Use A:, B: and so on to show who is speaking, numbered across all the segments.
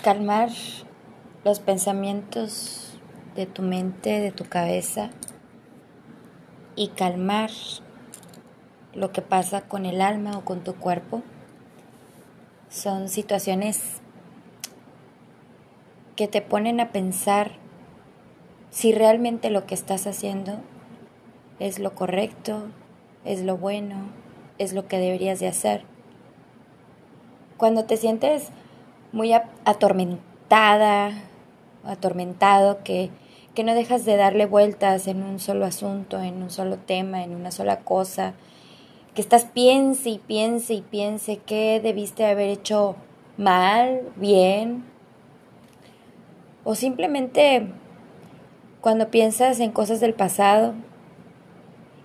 A: calmar los pensamientos de tu mente, de tu cabeza y calmar lo que pasa con el alma o con tu cuerpo son situaciones que te ponen a pensar si realmente lo que estás haciendo es lo correcto, es lo bueno, es lo que deberías de hacer. Cuando te sientes muy atormentada, atormentado, que, que no dejas de darle vueltas en un solo asunto, en un solo tema, en una sola cosa, que estás piense y piense y piense qué debiste haber hecho mal, bien, o simplemente cuando piensas en cosas del pasado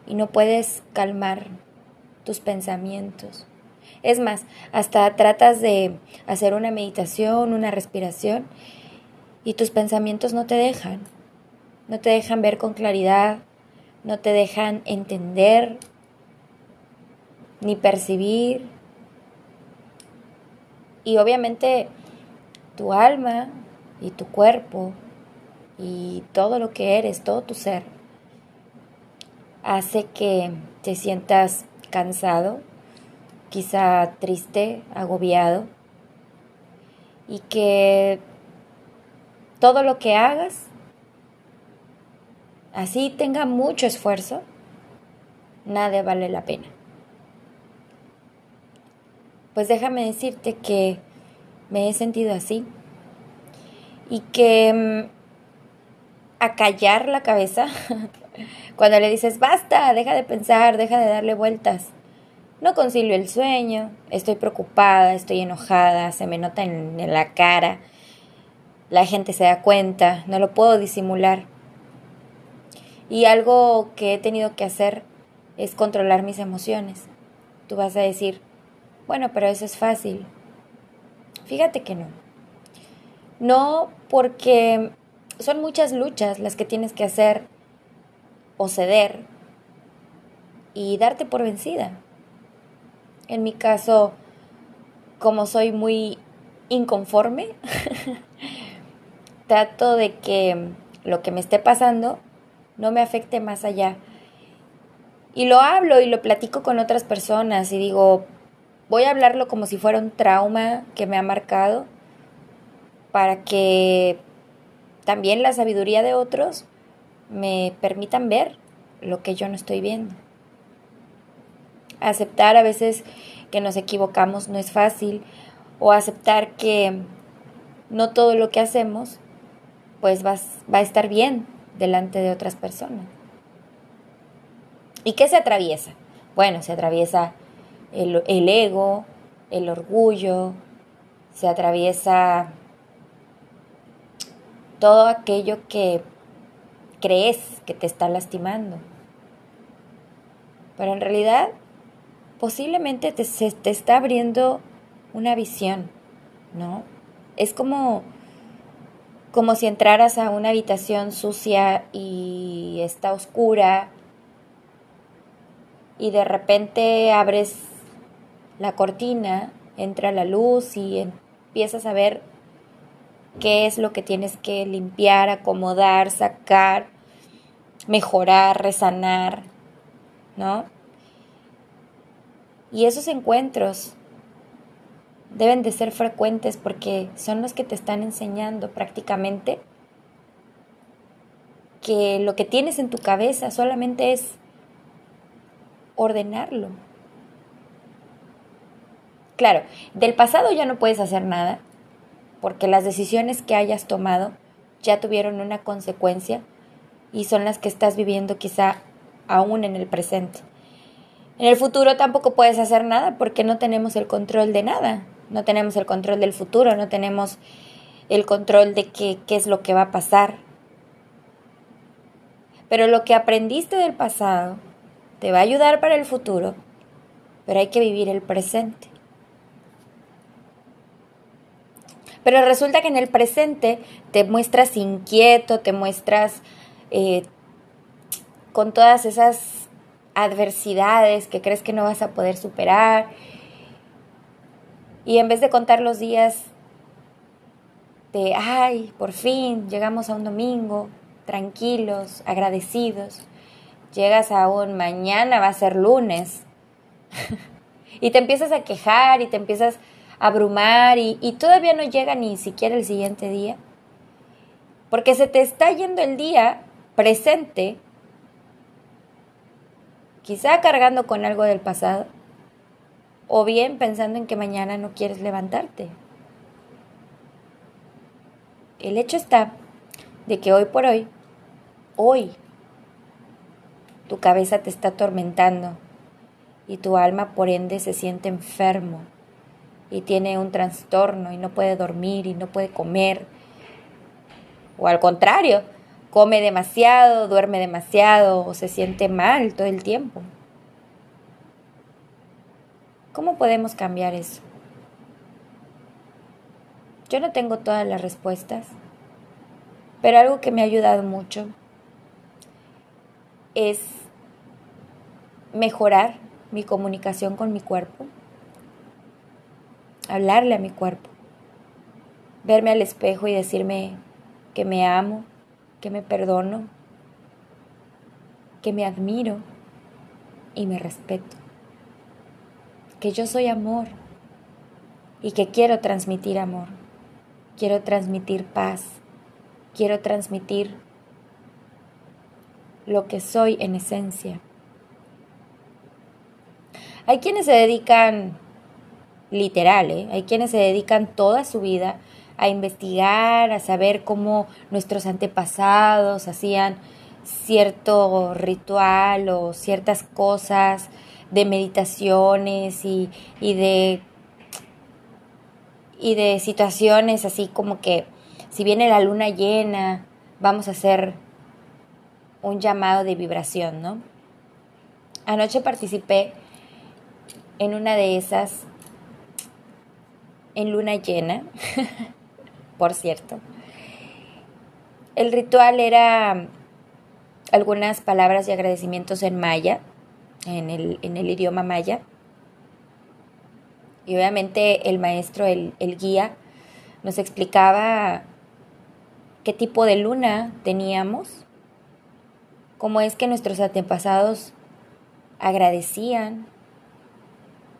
A: y no puedes calmar tus pensamientos. Es más, hasta tratas de hacer una meditación, una respiración y tus pensamientos no te dejan. No te dejan ver con claridad, no te dejan entender ni percibir. Y obviamente tu alma y tu cuerpo y todo lo que eres, todo tu ser, hace que te sientas cansado, quizá triste, agobiado, y que todo lo que hagas, así tenga mucho esfuerzo, nada vale la pena. Pues déjame decirte que me he sentido así y que mm, a callar la cabeza cuando le dices, basta, deja de pensar, deja de darle vueltas. No concilio el sueño, estoy preocupada, estoy enojada, se me nota en, en la cara, la gente se da cuenta, no lo puedo disimular. Y algo que he tenido que hacer es controlar mis emociones. Tú vas a decir, bueno, pero eso es fácil. Fíjate que no. No porque son muchas luchas las que tienes que hacer o ceder y darte por vencida. En mi caso, como soy muy inconforme, trato de que lo que me esté pasando no me afecte más allá. Y lo hablo y lo platico con otras personas y digo, voy a hablarlo como si fuera un trauma que me ha marcado para que también la sabiduría de otros me permitan ver lo que yo no estoy viendo. Aceptar a veces que nos equivocamos no es fácil o aceptar que no todo lo que hacemos pues va, va a estar bien delante de otras personas. ¿Y qué se atraviesa? Bueno, se atraviesa el, el ego, el orgullo, se atraviesa todo aquello que crees que te está lastimando. Pero en realidad posiblemente te, se te está abriendo una visión, ¿no? Es como, como si entraras a una habitación sucia y está oscura y de repente abres la cortina, entra la luz y empiezas a ver qué es lo que tienes que limpiar, acomodar, sacar, mejorar, resanar, ¿no? Y esos encuentros deben de ser frecuentes porque son los que te están enseñando prácticamente que lo que tienes en tu cabeza solamente es ordenarlo. Claro, del pasado ya no puedes hacer nada, porque las decisiones que hayas tomado ya tuvieron una consecuencia y son las que estás viviendo quizá aún en el presente. En el futuro tampoco puedes hacer nada porque no tenemos el control de nada, no tenemos el control del futuro, no tenemos el control de qué, qué es lo que va a pasar. Pero lo que aprendiste del pasado te va a ayudar para el futuro, pero hay que vivir el presente. Pero resulta que en el presente te muestras inquieto, te muestras eh, con todas esas adversidades que crees que no vas a poder superar. Y en vez de contar los días de, ay, por fin llegamos a un domingo, tranquilos, agradecidos. Llegas a un mañana, va a ser lunes. y te empiezas a quejar y te empiezas a abrumar y, y todavía no llega ni siquiera el siguiente día. Porque se te está yendo el día presente, quizá cargando con algo del pasado, o bien pensando en que mañana no quieres levantarte. El hecho está de que hoy por hoy, hoy, tu cabeza te está atormentando y tu alma por ende se siente enfermo y tiene un trastorno y no puede dormir y no puede comer. O al contrario, come demasiado, duerme demasiado o se siente mal todo el tiempo. ¿Cómo podemos cambiar eso? Yo no tengo todas las respuestas, pero algo que me ha ayudado mucho es mejorar mi comunicación con mi cuerpo, hablarle a mi cuerpo, verme al espejo y decirme que me amo, que me perdono, que me admiro y me respeto, que yo soy amor y que quiero transmitir amor, quiero transmitir paz, quiero transmitir lo que soy en esencia. Hay quienes se dedican, literal, ¿eh? hay quienes se dedican toda su vida a investigar, a saber cómo nuestros antepasados hacían cierto ritual o ciertas cosas de meditaciones y, y de y de situaciones así como que si viene la luna llena vamos a hacer un llamado de vibración, ¿no? Anoche participé en una de esas, en luna llena, por cierto. El ritual era algunas palabras y agradecimientos en maya, en el, en el idioma maya. Y obviamente el maestro, el, el guía, nos explicaba qué tipo de luna teníamos, cómo es que nuestros antepasados agradecían,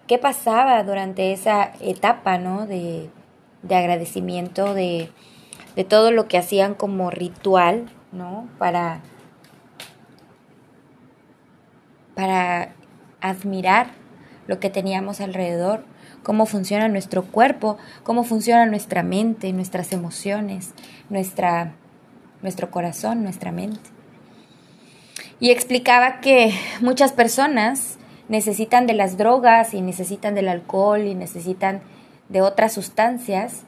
A: qué pasaba durante esa etapa ¿no? de, de agradecimiento, de, de, todo lo que hacían como ritual, ¿no? Para, para admirar lo que teníamos alrededor, cómo funciona nuestro cuerpo, cómo funciona nuestra mente, nuestras emociones, nuestra, nuestro corazón, nuestra mente. Y explicaba que muchas personas necesitan de las drogas y necesitan del alcohol y necesitan de otras sustancias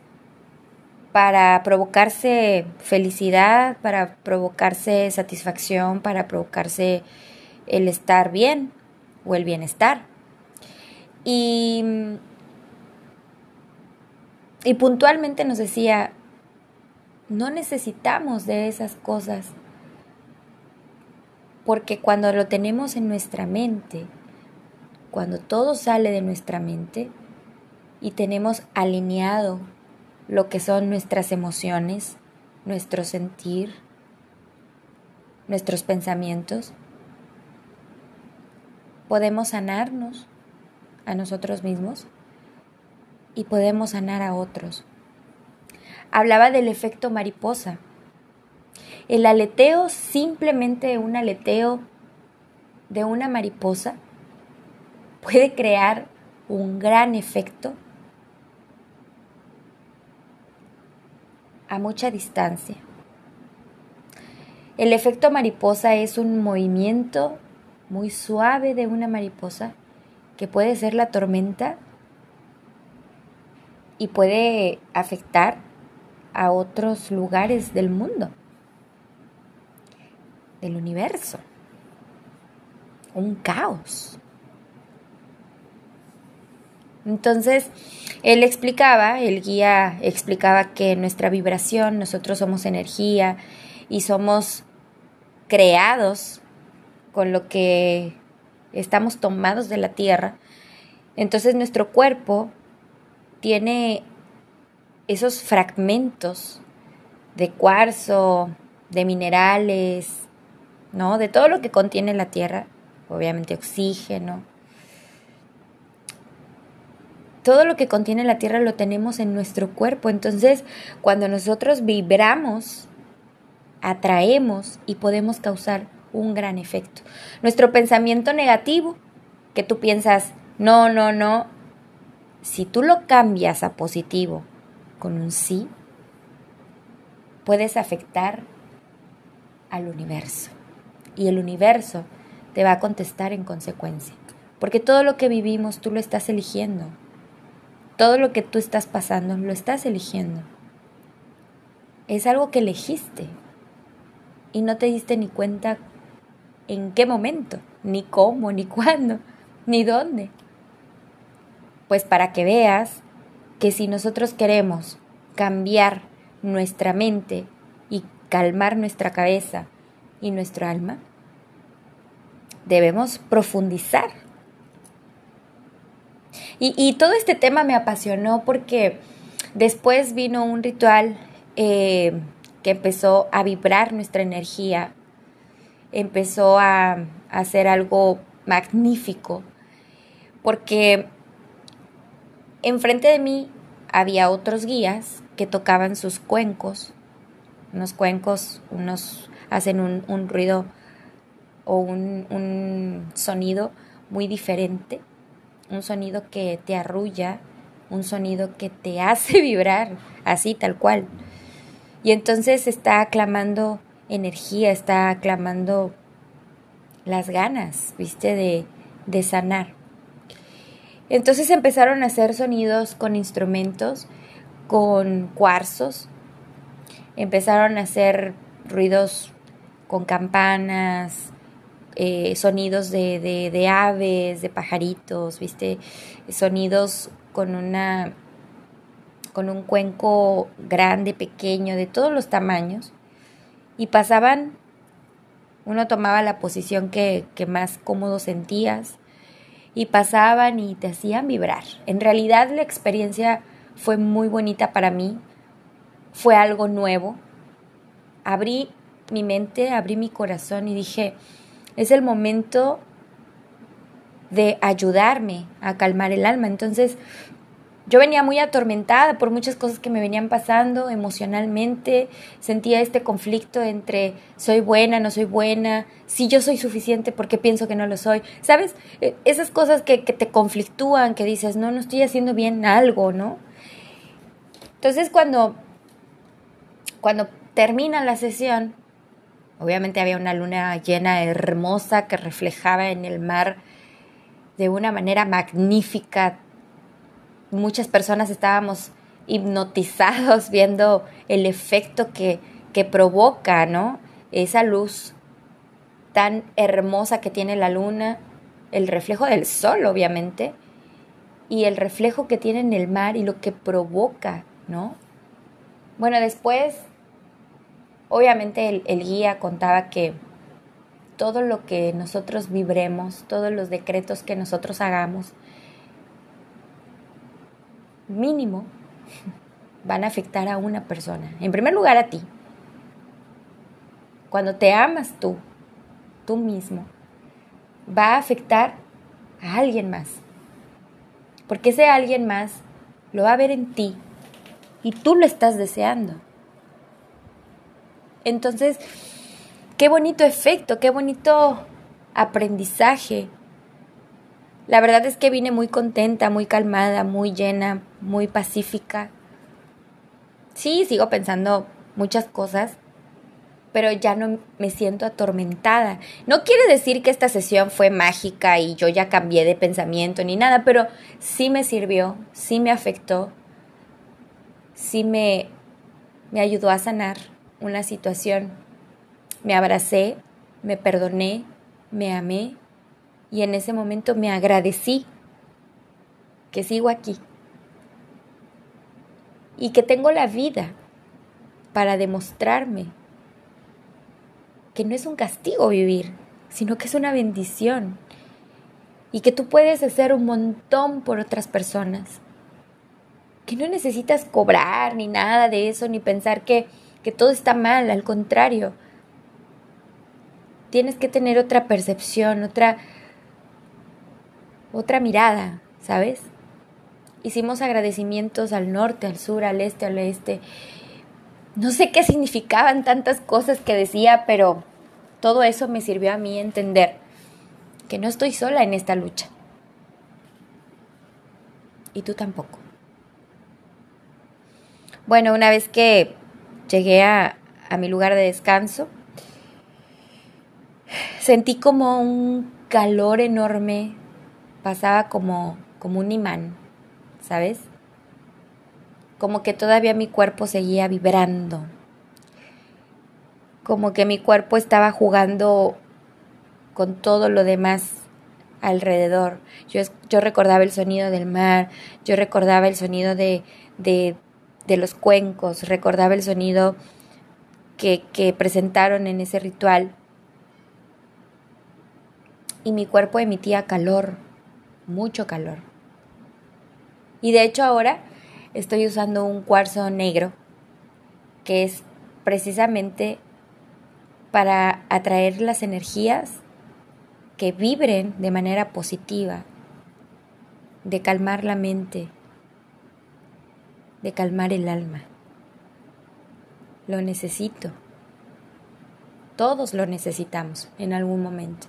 A: para provocarse felicidad, para provocarse satisfacción, para provocarse el estar bien o el bienestar. Y, y puntualmente nos decía, no necesitamos de esas cosas, porque cuando lo tenemos en nuestra mente, cuando todo sale de nuestra mente y tenemos alineado lo que son nuestras emociones, nuestro sentir, nuestros pensamientos, podemos sanarnos a nosotros mismos y podemos sanar a otros. Hablaba del efecto mariposa. El aleteo, simplemente un aleteo de una mariposa, puede crear un gran efecto a mucha distancia. El efecto mariposa es un movimiento muy suave de una mariposa que puede ser la tormenta y puede afectar a otros lugares del mundo, del universo. Un caos. Entonces, él explicaba, el guía explicaba que nuestra vibración, nosotros somos energía y somos creados con lo que estamos tomados de la tierra. Entonces nuestro cuerpo tiene esos fragmentos de cuarzo, de minerales, ¿no? De todo lo que contiene la tierra, obviamente oxígeno. Todo lo que contiene la tierra lo tenemos en nuestro cuerpo. Entonces, cuando nosotros vibramos, atraemos y podemos causar un gran efecto. Nuestro pensamiento negativo, que tú piensas, no, no, no, si tú lo cambias a positivo con un sí, puedes afectar al universo. Y el universo te va a contestar en consecuencia. Porque todo lo que vivimos tú lo estás eligiendo. Todo lo que tú estás pasando lo estás eligiendo. Es algo que elegiste. Y no te diste ni cuenta en qué momento, ni cómo, ni cuándo, ni dónde. Pues para que veas que si nosotros queremos cambiar nuestra mente y calmar nuestra cabeza y nuestro alma, debemos profundizar. Y, todo este tema me apasionó porque después vino un ritual eh, que empezó a vibrar nuestra energía, empezó a, a hacer algo magnífico, porque enfrente de mí había otros guías que tocaban sus cuencos, unos cuencos, unos hacen un, ruido o un, sonido muy diferente, un sonido que te arrulla, un sonido que te hace vibrar, así tal cual. Y entonces está aclamando energía, está aclamando las ganas, viste, de, de sanar. Entonces empezaron a hacer sonidos con instrumentos, con cuarzos, empezaron a hacer ruidos con campanas, eh, sonidos de, de, de, aves, de pajaritos, ¿viste? Sonidos con una con un cuenco grande, pequeño, de todos los tamaños. Y pasaban, uno tomaba la posición que, que más cómodo sentías, y pasaban y te hacían vibrar. En realidad la experiencia fue muy bonita para mí, fue algo nuevo. Abrí mi mente, abrí mi corazón y dije, es el momento de ayudarme a calmar el alma. Entonces, yo venía muy atormentada por muchas cosas que me venían pasando emocionalmente, sentía este conflicto entre soy buena, no soy buena, si yo soy suficiente porque pienso que no lo soy, ¿sabes? E, esas cosas que, que te conflictúan, que dices, no, no estoy haciendo bien algo, ¿no? Entonces cuando, cuando termina la sesión, Obviamente había una luna llena hermosa que reflejaba en el mar de una manera magnífica. Muchas personas estábamos hipnotizados viendo el efecto que, que provoca, ¿no? Esa luz tan hermosa que tiene la luna, el reflejo del sol, obviamente, y el reflejo que tiene en el mar y lo que provoca, ¿no? Bueno, después Obviamente el, guía contaba que todo lo que nosotros vibremos, todos los decretos que nosotros hagamos, mínimo, van a afectar a una persona. En primer lugar a ti. Cuando te amas tú, tú mismo, va a afectar a alguien más. Porque ese alguien más lo va a ver en ti y tú lo estás deseando. Entonces, qué bonito efecto, qué bonito aprendizaje. La verdad es que vine muy contenta, muy calmada, muy llena, muy pacífica. Sí, sigo pensando muchas cosas, pero ya no me siento atormentada. No quiere decir que esta sesión fue mágica y yo ya cambié de pensamiento ni nada, pero sí me sirvió, sí me afectó, sí me, me ayudó a sanar una situación. Me abracé, me perdoné, me amé y en ese momento me agradecí que sigo aquí y que tengo la vida para demostrarme que no es un castigo vivir, sino que es una bendición y que tú puedes hacer un montón por otras personas que no necesitas cobrar ni nada de eso, ni pensar que, que todo está mal, al contrario. Tienes que tener otra percepción, otra, otra mirada, ¿sabes? Hicimos agradecimientos al norte, al sur, al este, al oeste. No sé qué significaban tantas cosas que decía, pero todo eso me sirvió a mí entender que no estoy sola en esta lucha. Y tú tampoco. Bueno, una vez que llegué a, a mi lugar de descanso, sentí como un calor enorme, pasaba como, como un imán, ¿sabes? Como que todavía mi cuerpo seguía vibrando, como que mi cuerpo estaba jugando con todo lo demás alrededor. Yo, yo recordaba el sonido del mar, yo recordaba el sonido de, de, de los cuencos, recordaba el sonido que, que presentaron en ese ritual. Y mi cuerpo emitía calor, mucho calor. Y de hecho ahora estoy usando un cuarzo negro que es precisamente para atraer las energías que vibren de manera positiva, de calmar la mente, de calmar el alma. Lo necesito. Todos lo necesitamos en algún momento.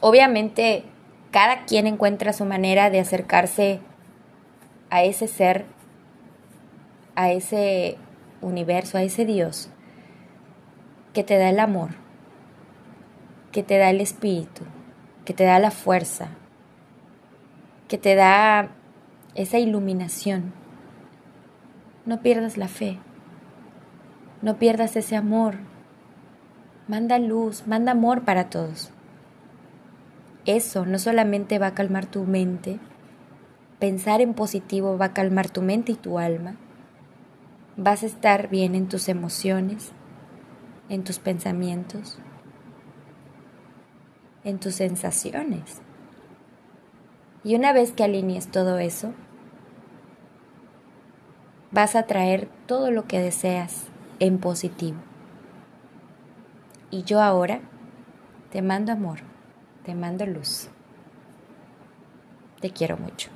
A: Obviamente, cada quien encuentra su manera de acercarse a ese ser, a ese universo, a ese Dios que te da el amor, que te da el espíritu, que te da la fuerza, que te da esa iluminación. No pierdas la fe, no pierdas ese amor. Manda luz, manda amor para todos. Eso no solamente va a calmar tu mente, pensar en positivo va a calmar tu mente y tu alma. Vas a estar bien en tus emociones, en tus pensamientos, en tus sensaciones. Y una vez que alinees todo eso, vas a traer todo lo que deseas en positivo. Y yo ahora te mando amor, te mando luz. Te quiero mucho.